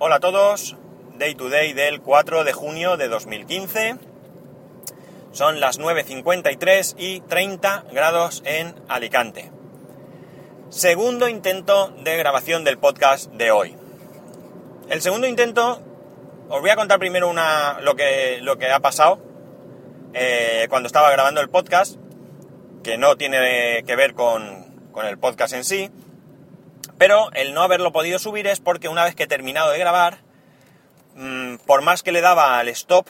Hola a todos, Day to Day del 4 de junio de 2015. Son las 9.53 y 30 grados en Alicante. Segundo intento de grabación del podcast de hoy. El segundo intento, os voy a contar primero una, lo, que, lo que ha pasado eh, cuando estaba grabando el podcast, que no tiene que ver con, con el podcast en sí, pero el no haberlo podido subir es porque una vez que he terminado de grabar, mmm, por más que le daba al stop,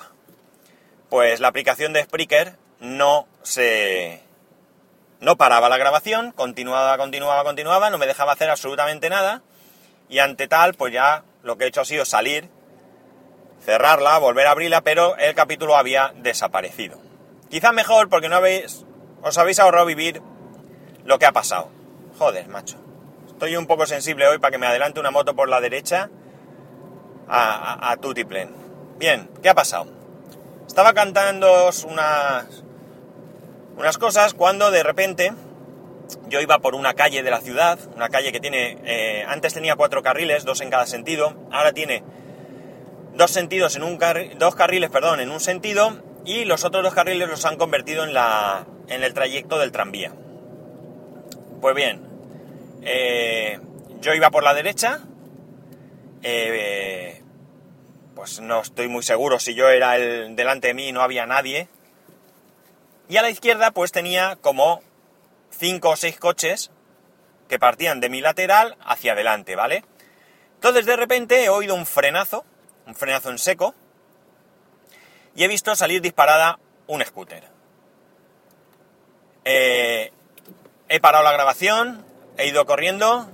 pues la aplicación de Spreaker no se... no paraba la grabación, continuaba, continuaba, continuaba, no me dejaba hacer absolutamente nada, y ante tal, pues ya lo que he hecho ha sido salir, cerrarla, volver a abrirla, pero el capítulo había desaparecido. Quizá mejor porque no habéis, os habéis ahorrado vivir lo que ha pasado. Joder, macho. Estoy un poco sensible hoy para que me adelante una moto por la derecha a, a, Tutiplen. Bien, ¿qué ha pasado? Estaba cantando unas, unas cosas cuando de repente yo iba por una calle de la ciudad, una calle que tiene, eh, antes tenía cuatro carriles, dos en cada sentido, ahora tiene dos sentidos en un carri dos carriles, perdón, en un sentido y los otros dos carriles los han convertido en la, en el trayecto del tranvía. Pues bien, eh, yo iba por la derecha, eh, pues no estoy muy seguro si yo era el delante de mí no había nadie. Y a la izquierda pues tenía como cinco o seis coches que partían de mi lateral hacia adelante, ¿vale? Entonces de repente he oído un frenazo, un frenazo en seco, y he visto salir disparada un scooter. Eh, he parado la grabación, he ido corriendo,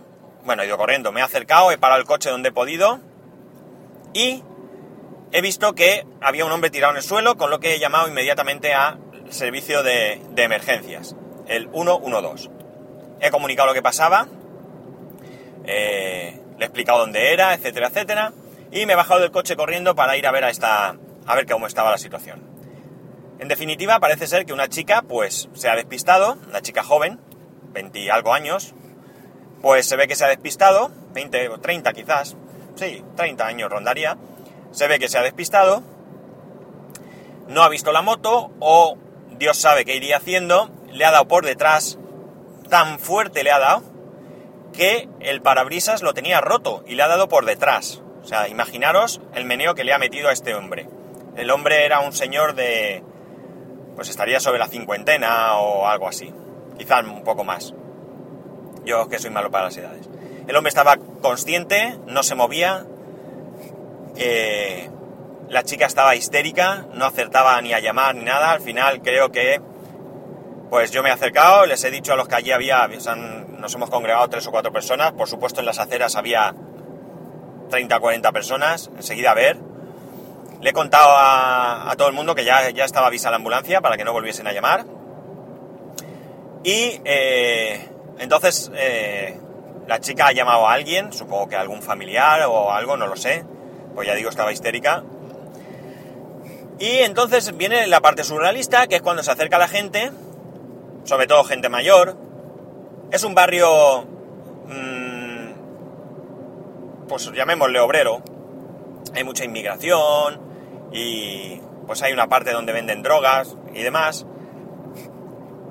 bueno, he ido corriendo, me he acercado, he parado el coche donde he podido y he visto que había un hombre tirado en el suelo, con lo que he llamado inmediatamente a servicio de, emergencias, el 112. He comunicado lo que pasaba, eh, le he explicado dónde era, etcétera, etcétera, y me he bajado del coche corriendo para ir a ver a esta, a ver cómo estaba la situación. En definitiva, parece ser que una chica, pues, se ha despistado, una chica joven, 20 y algo años, pues se ve que se ha despistado, 20 o 30 quizás, sí, 30 años rondaría, se ve que se ha despistado, no ha visto la moto o Dios sabe qué iría haciendo, le ha dado por detrás, tan fuerte le ha dado, que el parabrisas lo tenía roto y le ha dado por detrás. O sea, imaginaros el meneo que le ha metido a este hombre. El hombre era un señor de... pues estaría sobre la cincuentena o algo así, quizás un poco más. Yo que soy malo para las edades. El hombre estaba consciente, no se movía. Eh, la chica estaba histérica, no acertaba ni a llamar ni nada. Al final creo que, pues yo me he acercado, les he dicho a los que allí había, nos hemos congregado tres o cuatro personas. Por supuesto en las aceras había 30 o 40 personas. Enseguida a ver. Le he contado a, todo el mundo que ya, ya estaba avisada la ambulancia para que no volviesen a llamar. Y eh, entonces, eh, la chica ha llamado a alguien, supongo que algún familiar o algo, no lo sé, pues ya digo, estaba histérica. Y entonces viene la parte surrealista, que es cuando se acerca la gente, sobre todo gente mayor. Es un barrio, mmm, pues llamémosle obrero. Hay mucha inmigración y pues hay una parte donde venden drogas y demás.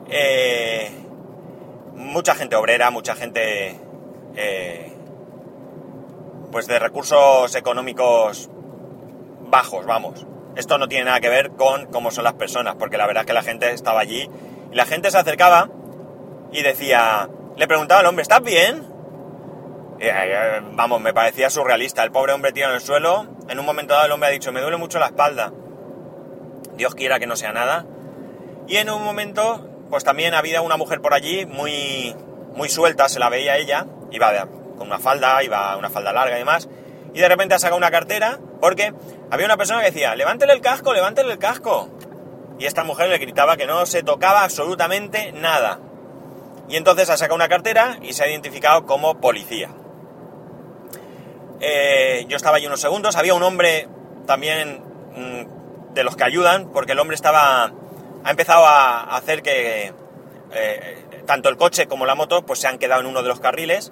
Eh, mucha gente obrera, mucha gente eh, pues de recursos económicos bajos, vamos. Esto no tiene nada que ver con cómo son las personas, porque la verdad es que la gente estaba allí y la gente se acercaba y decía, le preguntaba al hombre, ¿estás bien? Y, eh, vamos, me parecía surrealista. El pobre hombre tirado en el suelo. En un momento dado el hombre ha dicho, me duele mucho la espalda. Dios quiera que no sea nada. Y en un momento pues también había una mujer por allí muy, muy suelta, se la veía ella, iba de, con una falda, iba una falda larga y demás, y de repente ha sacado una cartera porque había una persona que decía, levántele el casco, levántele el casco. Y esta mujer le gritaba que no se tocaba absolutamente nada. Y entonces ha sacado una cartera y se ha identificado como policía. Eh, yo estaba allí unos segundos, había un hombre también mmm, de los que ayudan, porque el hombre estaba ha empezado a hacer que eh, tanto el coche como la moto pues se han quedado en uno de los carriles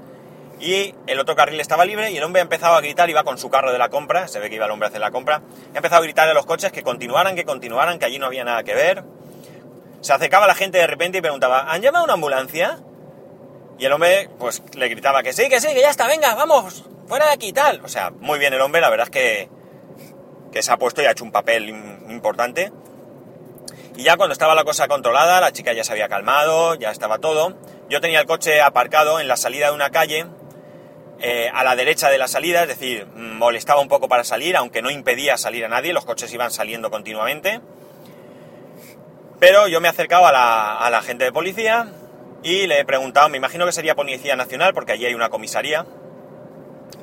y el otro carril estaba libre y el hombre ha empezado a gritar, iba con su carro de la compra, se ve que iba el hombre a hacer la compra, ha empezado a gritar a los coches que continuaran, que continuaran, que allí no había nada que ver. Se acercaba la gente de repente y preguntaba, ¿han llamado una ambulancia? Y el hombre, pues, le gritaba que sí, que sí, que ya está, venga, vamos, fuera de aquí, tal. O sea, muy bien el hombre, la verdad es que, que se ha puesto y ha hecho un papel importante. Y ya cuando estaba la cosa controlada, la chica ya se había calmado, ya estaba todo. Yo tenía el coche aparcado en la salida de una calle, eh, a la derecha de la salida, es decir, molestaba un poco para salir, aunque no impedía salir a nadie, los coches iban saliendo continuamente. Pero yo me he acercado a la, a la gente de policía y le he preguntado, me imagino que sería Policía Nacional, porque allí hay una comisaría,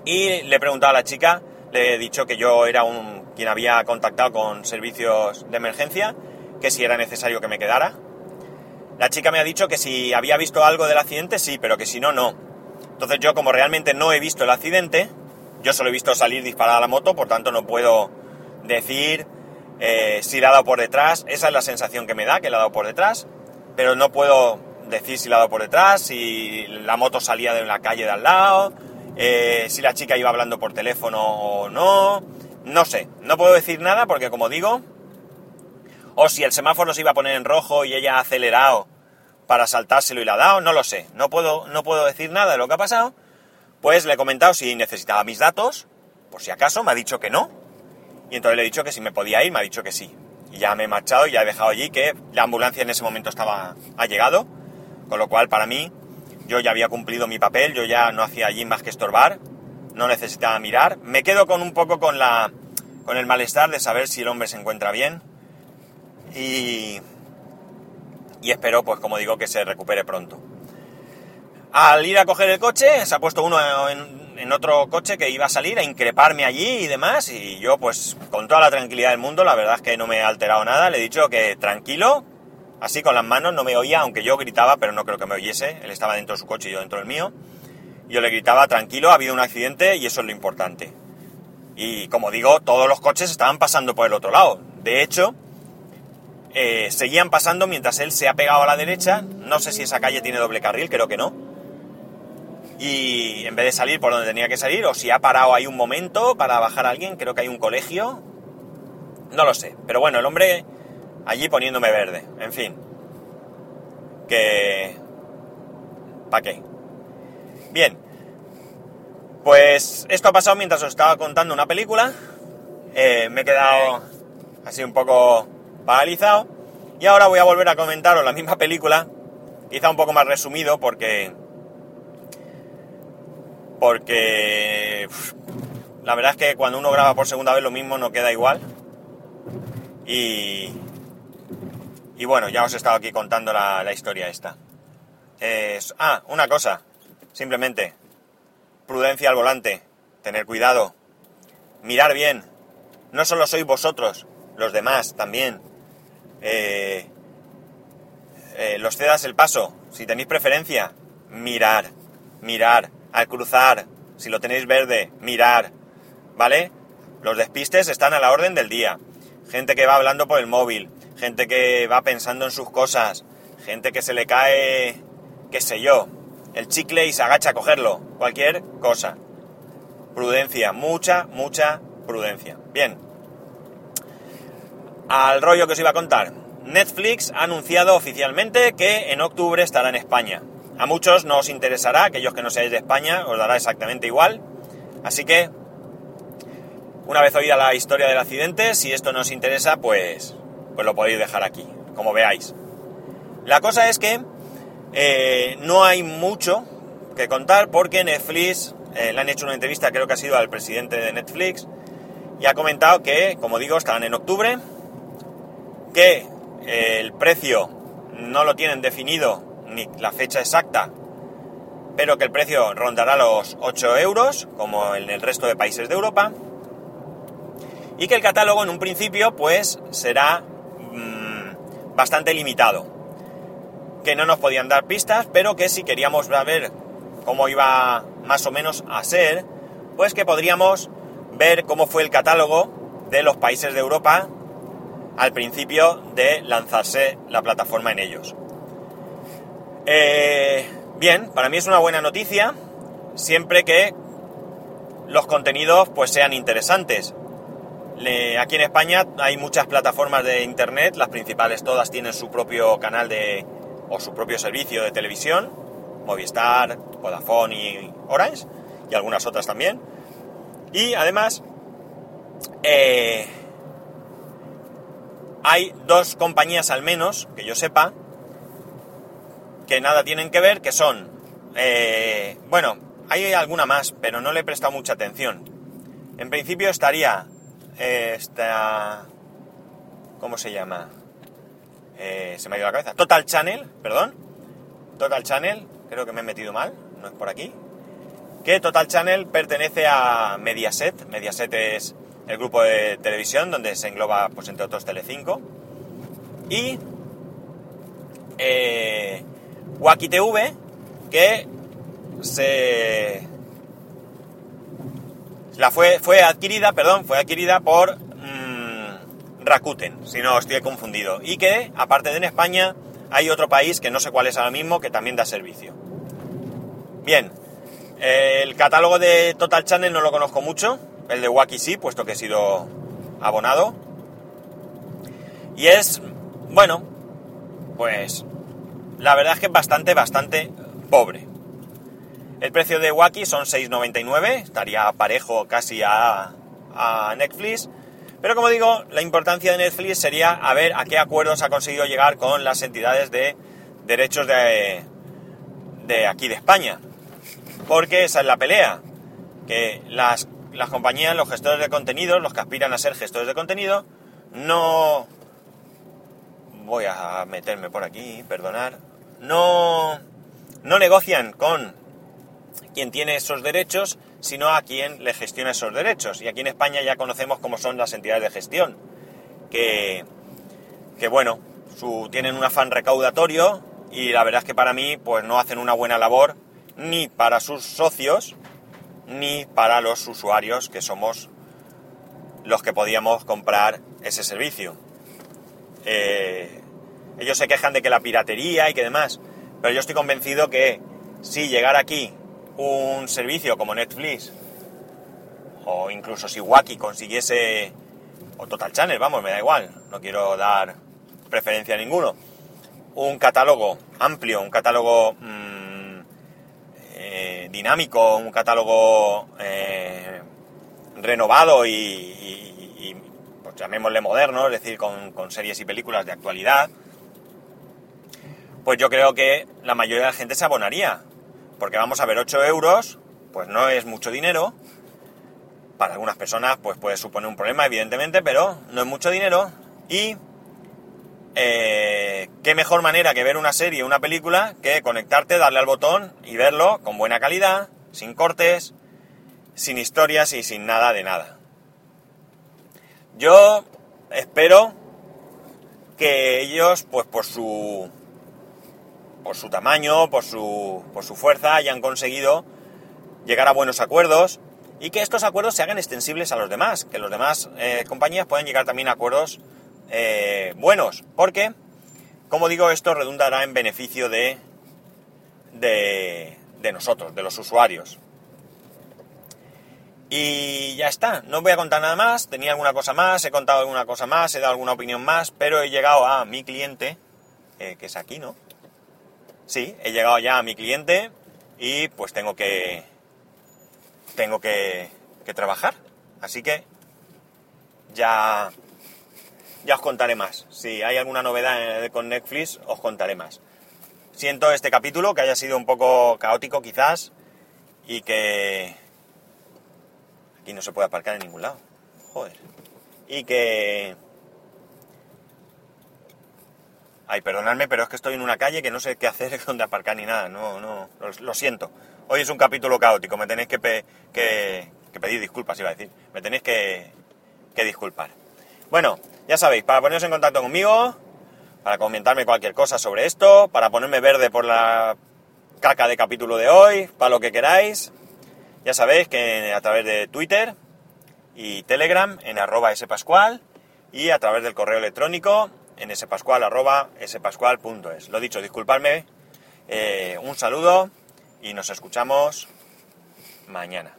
y le he preguntado a la chica, le he dicho que yo era un, quien había contactado con servicios de emergencia, que si era necesario que me quedara. La chica me ha dicho que si había visto algo del accidente, sí, pero que si no, no. Entonces yo como realmente no he visto el accidente, yo solo he visto salir disparada la moto, por tanto no puedo decir eh, si la ha dado por detrás. Esa es la sensación que me da, que la ha dado por detrás, pero no puedo decir si la ha dado por detrás, si la moto salía de la calle de al lado, eh, si la chica iba hablando por teléfono o no. No sé, no puedo decir nada porque como digo, o si el semáforo se iba a poner en rojo y ella ha acelerado para saltárselo y la ha dado, no lo sé. No puedo, no puedo decir nada de lo que ha pasado. Pues le he comentado si necesitaba mis datos, por si acaso, me ha dicho que no. Y entonces le he dicho que si me podía ir, me ha dicho que sí. Y ya me he marchado y ya he dejado allí que la ambulancia en ese momento estaba, ha llegado. Con lo cual, para mí, yo ya había cumplido mi papel, yo ya no hacía allí más que estorbar, no necesitaba mirar. Me quedo con un poco con la, con el malestar de saber si el hombre se encuentra bien. Y, y espero, pues como digo, que se recupere pronto. Al ir a coger el coche, se ha puesto uno en, otro coche que iba a salir a increparme allí y demás, y yo pues con toda la tranquilidad del mundo, la verdad es que no me he alterado nada, le he dicho que tranquilo, así con las manos, no me oía, aunque yo gritaba, pero no creo que me oyese, él estaba dentro de su coche y yo dentro del mío, yo le gritaba tranquilo, ha habido un accidente y eso es lo importante. Y como digo, todos los coches estaban pasando por el otro lado. De hecho, eh, seguían pasando mientras él se ha pegado a la derecha. No sé si esa calle tiene doble carril, creo que no. Y en vez de salir por donde tenía que salir, o si ha parado ahí un momento para bajar a alguien, creo que hay un colegio. No lo sé. Pero bueno, el hombre allí poniéndome verde. En fin. Que... ¿Para qué? Bien. Pues esto ha pasado mientras os estaba contando una película. Eh, me he quedado así un poco paralizado. Y ahora voy a volver a comentaros la misma película, quizá un poco más resumido porque... Porque... la verdad es que cuando uno graba por segunda vez lo mismo no queda igual. Y... Y bueno, ya os he estado aquí contando la, historia esta. ah, una cosa, simplemente. Prudencia al volante, tener cuidado, mirar bien. No solo sois vosotros, los demás también. Eh, eh, los cedas el paso. Si tenéis preferencia, mirar, mirar, al cruzar. Si lo tenéis verde, mirar. ¿Vale? Los despistes están a la orden del día. Gente que va hablando por el móvil, gente que va pensando en sus cosas, gente que se le cae, qué sé yo, el chicle y se agacha a cogerlo, cualquier cosa. Prudencia, mucha, mucha prudencia. Bien, al rollo que os iba a contar. Netflix ha anunciado oficialmente que en octubre estará en España. A muchos no os interesará, aquellos que no seáis de España os dará exactamente igual. Así que, una vez oída la historia del accidente, si esto no os interesa, pues, pues lo podéis dejar aquí, como veáis. La cosa es que eh, no hay mucho que contar porque Netflix, eh, le han hecho una entrevista, creo que ha sido al presidente de Netflix, y ha comentado que, como digo, estarán en octubre, que eh, el precio no lo tienen definido ni la fecha exacta, pero que el precio rondará los 8 euros, como en el resto de países de Europa, y que el catálogo en un principio pues será mm, bastante limitado, que no nos podían dar pistas, pero que si queríamos ver cómo iba más o menos a ser, pues que podríamos ver cómo fue el catálogo de los países de Europa al principio de lanzarse la plataforma en ellos. Eh, bien, para mí es una buena noticia. siempre que los contenidos pues sean interesantes. aquí en España hay muchas plataformas de internet, las principales todas tienen su propio canal de o su propio servicio de televisión, Movistar, Vodafone y Orange, y algunas otras también. Y además, eh, hay dos compañías al menos, que yo sepa, que nada tienen que ver, que son, eh, bueno, hay alguna más, pero no le he prestado mucha atención. En principio estaría eh, esta... ¿Cómo se llama? Eh, se me ha ido la cabeza. Total Channel, perdón. Total Channel, creo que me he metido mal, no es por aquí. Que Total Channel pertenece a Mediaset. Mediaset es el grupo de televisión donde se engloba, pues entre otros, Telecinco. Y eh, TV, que se la fue, fue adquirida, perdón, fue adquirida por mmm, Rakuten, si no estoy confundido. Y que, aparte de en España, hay otro país que no sé cuál es ahora mismo, que también da servicio. Bien, el catálogo de Total Channel no lo conozco mucho, el de Wacky sí, puesto que he sido abonado. Y es, bueno, pues la verdad es que es bastante, bastante pobre. El precio de Wacky son 6,99, estaría parejo casi a, Netflix. Pero como digo, la importancia de Netflix sería a ver a qué acuerdos ha conseguido llegar con las entidades de derechos de, de aquí de España. Porque esa es la pelea. Que las, las compañías, los gestores de contenido, los que aspiran a ser gestores de contenido, no... Voy a meterme por aquí, perdonar. No, no negocian con quien tiene esos derechos, sino a quien le gestiona esos derechos. Y aquí en España ya conocemos cómo son las entidades de gestión, que, que bueno, su, tienen un afán recaudatorio y la verdad es que para mí pues no hacen una buena labor ni para sus socios ni para los usuarios que somos los que podíamos comprar ese servicio. Eh, ellos se quejan de que la piratería y que demás, pero yo estoy convencido que si llegar aquí un servicio como Netflix, o incluso si Wacky consiguiese, o Total Channel, vamos, me da igual, no quiero dar preferencia a ninguno, un catálogo amplio, un catálogo mmm, dinámico, un catálogo eh, renovado y, y, pues llamémosle moderno, es decir, con, con series y películas de actualidad, pues yo creo que la mayoría de la gente se abonaría. Porque vamos a ver, 8 euros, pues no es mucho dinero. Para algunas personas, pues puede suponer un problema, evidentemente, pero no es mucho dinero. Y eh, qué mejor manera que ver una serie, una película, que conectarte, darle al botón y verlo con buena calidad, sin cortes, sin historias y sin nada de nada. Yo espero que ellos, pues por su por su tamaño, por su, por su fuerza, hayan conseguido llegar a buenos acuerdos y que estos acuerdos se hagan extensibles a los demás, que los demás eh, compañías puedan llegar también a acuerdos eh, buenos, porque, como digo, esto redundará en beneficio de, de, de nosotros, de los usuarios. Y ya está, no voy a contar nada más, tenía alguna cosa más, he contado alguna cosa más, he dado alguna opinión más, pero he llegado a mi cliente, eh, que es aquí, ¿no? Sí, he llegado ya a mi cliente y pues tengo que tengo que, trabajar. Así que ya ya os contaré más. Si hay alguna novedad con Netflix, os contaré más. Siento este capítulo que haya sido un poco caótico quizás y que aquí no se puede aparcar en ningún lado. Joder. Y que Ay, perdonadme, pero es que estoy en una calle que no sé qué hacer, dónde aparcar ni nada. No, no, lo, siento. Hoy es un capítulo caótico, me tenéis que, pedir disculpas, iba a decir. Me tenéis que, disculpar. Bueno, ya sabéis, para poneros en contacto conmigo, para comentarme cualquier cosa sobre esto, para ponerme verde por la caca de capítulo de hoy, para lo que queráis, ya sabéis que a través de Twitter y Telegram en arroba spascual y a través del correo electrónico en spascual, arroba spascual.es. Lo dicho, disculpadme, eh, un saludo y nos escuchamos mañana.